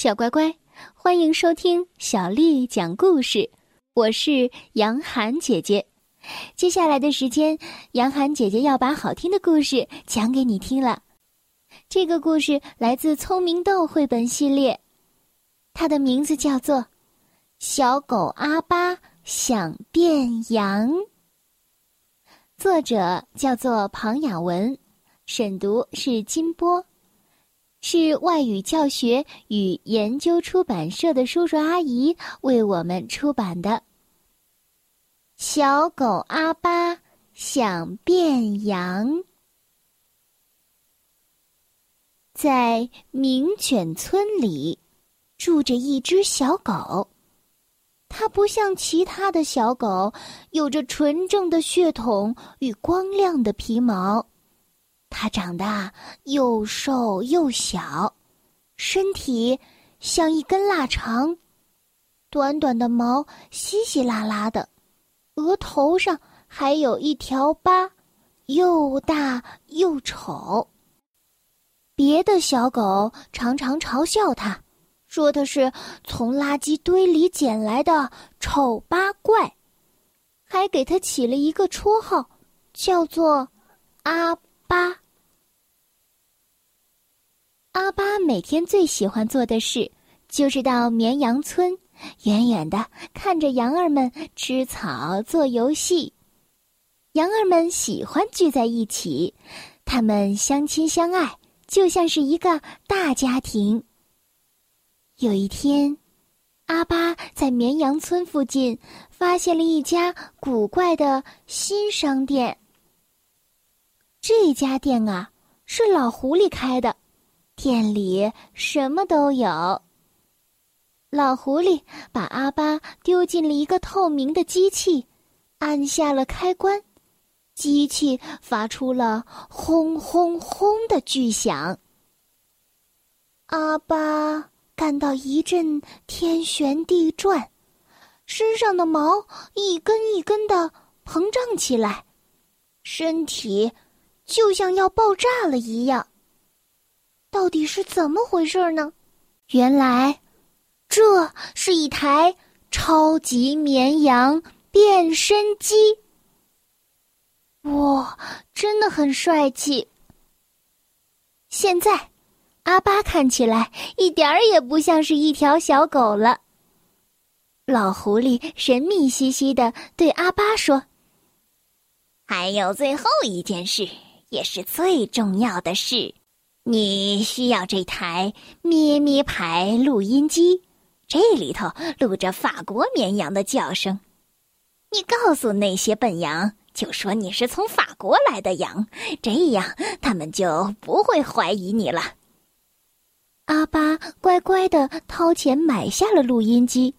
小乖乖，欢迎收听小丽讲故事。我是杨涵姐姐。接下来的时间，杨涵姐姐要把好听的故事讲给你听了。这个故事来自《聪明豆》绘本系列，它的名字叫做《小狗阿巴想变羊》。作者叫做庞雅文，审读是金波。是外语教学与研究出版社的叔叔阿姨为我们出版的。小狗阿巴想变羊，在名犬村里住着一只小狗，它不像其他的小狗，有着纯正的血统与光亮的皮毛。它长得又瘦又小，身体像一根腊肠，短短的毛稀稀拉拉的，额头上还有一条疤，又大又丑。别的小狗常常嘲笑它，说它是从垃圾堆里捡来的丑八怪，还给它起了一个绰号，叫做阿。巴阿巴每天最喜欢做的事，就是到绵羊村，远远的看着羊儿们吃草、做游戏。羊儿们喜欢聚在一起，他们相亲相爱，就像是一个大家庭。有一天，阿巴在绵羊村附近发现了一家古怪的新商店。这家店啊，是老狐狸开的，店里什么都有。老狐狸把阿巴丢进了一个透明的机器，按下了开关，机器发出了轰轰轰的巨响。阿巴感到一阵天旋地转，身上的毛一根一根的膨胀起来，身体。就像要爆炸了一样。到底是怎么回事呢？原来，这是一台超级绵羊变身机。哇，真的很帅气。现在，阿巴看起来一点儿也不像是一条小狗了。老狐狸神秘兮兮的对阿巴说：“还有最后一件事。”也是最重要的事，你需要这台咩咩牌录音机，这里头录着法国绵羊的叫声。你告诉那些笨羊，就说你是从法国来的羊，这样他们就不会怀疑你了。阿巴乖乖的掏钱买下了录音机，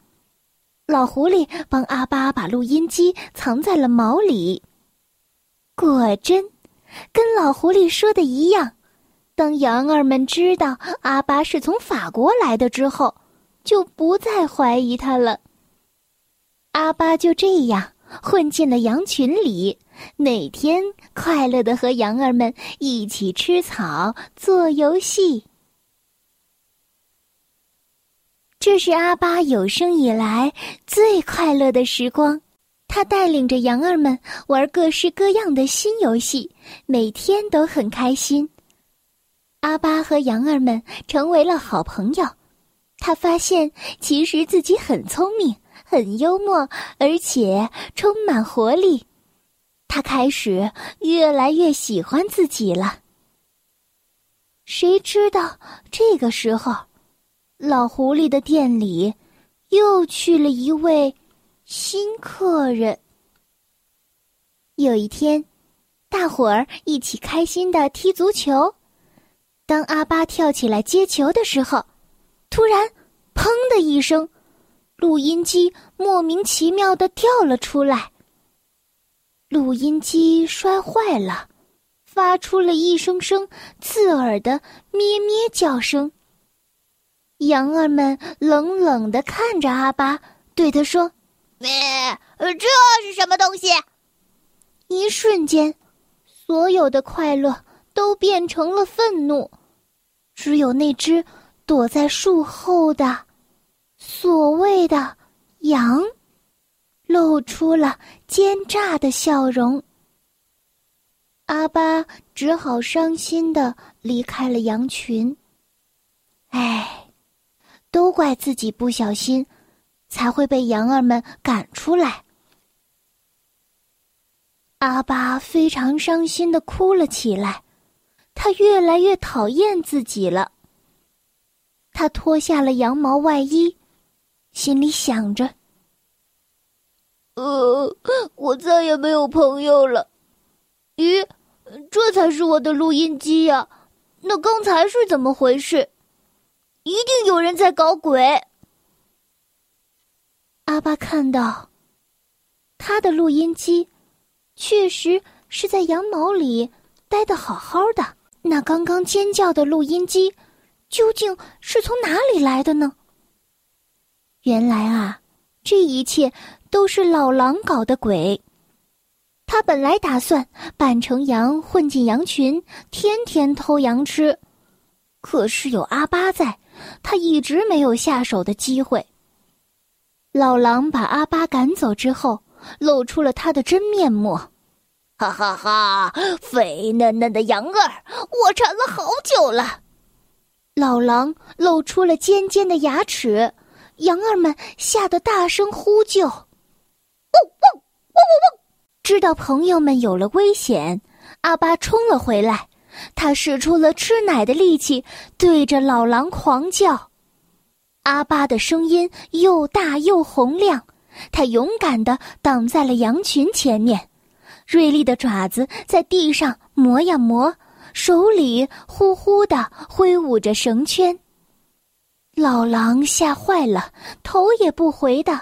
老狐狸帮阿巴把录音机藏在了毛里。果真。跟老狐狸说的一样，当羊儿们知道阿巴是从法国来的之后，就不再怀疑他了。阿巴就这样混进了羊群里，每天快乐的和羊儿们一起吃草、做游戏。这是阿巴有生以来最快乐的时光。他带领着羊儿们玩各式各样的新游戏，每天都很开心。阿巴和羊儿们成为了好朋友。他发现，其实自己很聪明、很幽默，而且充满活力。他开始越来越喜欢自己了。谁知道这个时候，老狐狸的店里又去了一位。新客人。有一天，大伙儿一起开心的踢足球。当阿巴跳起来接球的时候，突然“砰”的一声，录音机莫名其妙的掉了出来。录音机摔坏了，发出了一声声刺耳的咩咩叫声。羊儿们冷冷的看着阿巴，对他说。呃，这是什么东西？一瞬间，所有的快乐都变成了愤怒，只有那只躲在树后的所谓的羊，露出了奸诈的笑容。阿巴只好伤心的离开了羊群。唉，都怪自己不小心，才会被羊儿们赶出来。阿巴非常伤心的哭了起来，他越来越讨厌自己了。他脱下了羊毛外衣，心里想着：“呃，我再也没有朋友了。咦？”这才是我的录音机呀！那刚才是怎么回事？一定有人在搞鬼。阿巴看到，他的录音机确实是在羊毛里待的好好的。那刚刚尖叫的录音机究竟是从哪里来的呢？原来啊，这一切都是老狼搞的鬼。他本来打算扮成羊混进羊群，天天偷羊吃，可是有阿巴在，他一直没有下手的机会。老狼把阿巴赶走之后，露出了他的真面目，哈哈哈！肥嫩嫩的羊儿，我馋了好久了。老狼露出了尖尖的牙齿，羊儿们吓得大声呼救，汪汪汪汪汪。知道朋友们有了危险，阿巴冲了回来。他使出了吃奶的力气，对着老狼狂叫。阿巴的声音又大又洪亮，他勇敢地挡在了羊群前面，锐利的爪子在地上磨呀磨，手里呼呼地挥舞着绳圈。老狼吓坏了，头也不回地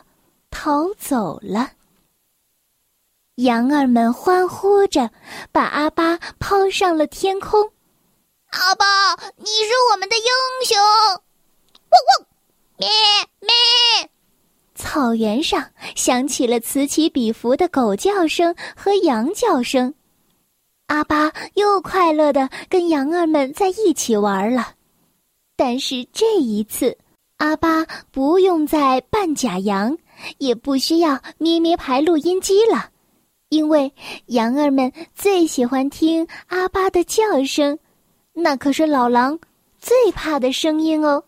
逃走了。羊儿们欢呼着，把阿巴抛上了天空。阿巴，你是我们的英雄！汪汪，咩咩。草原上响起了此起彼伏的狗叫声和羊叫声。阿巴又快乐的跟羊儿们在一起玩了。但是这一次，阿巴不用再扮假羊，也不需要咩咩牌录音机了。因为羊儿们最喜欢听阿巴的叫声，那可是老狼最怕的声音哦。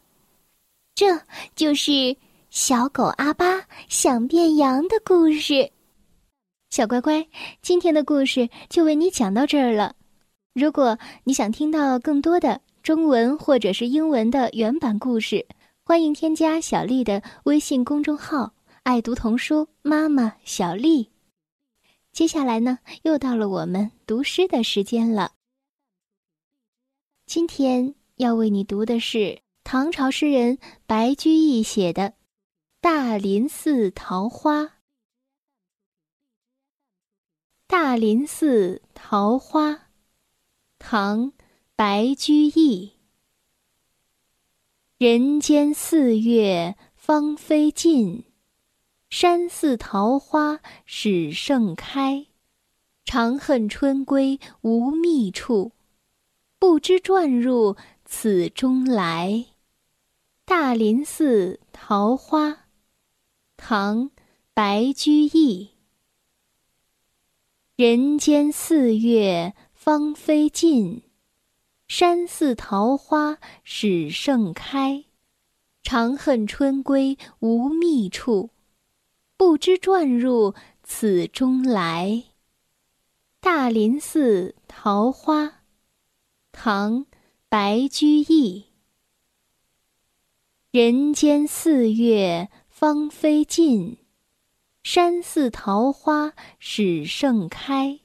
这就是小狗阿巴想变羊的故事。小乖乖，今天的故事就为你讲到这儿了。如果你想听到更多的中文或者是英文的原版故事，欢迎添加小丽的微信公众号“爱读童书妈妈小丽”。接下来呢，又到了我们读诗的时间了。今天要为你读的是唐朝诗人白居易写的《大林寺桃花》。大林寺桃花，唐·白居易。人间四月芳菲尽。山寺桃花始盛开，长恨春归无觅处，不知转入此中来。大林寺桃花，唐·白居易。人间四月芳菲尽，山寺桃花始盛开，长恨春归无觅处。不知转入此中来。大林寺桃花，唐·白居易。人间四月芳菲尽，山寺桃花始盛开。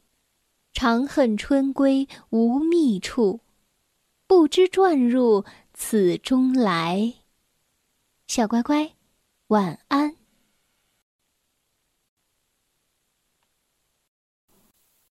长恨春归无觅处，不知转入此中来。小乖乖，晚安。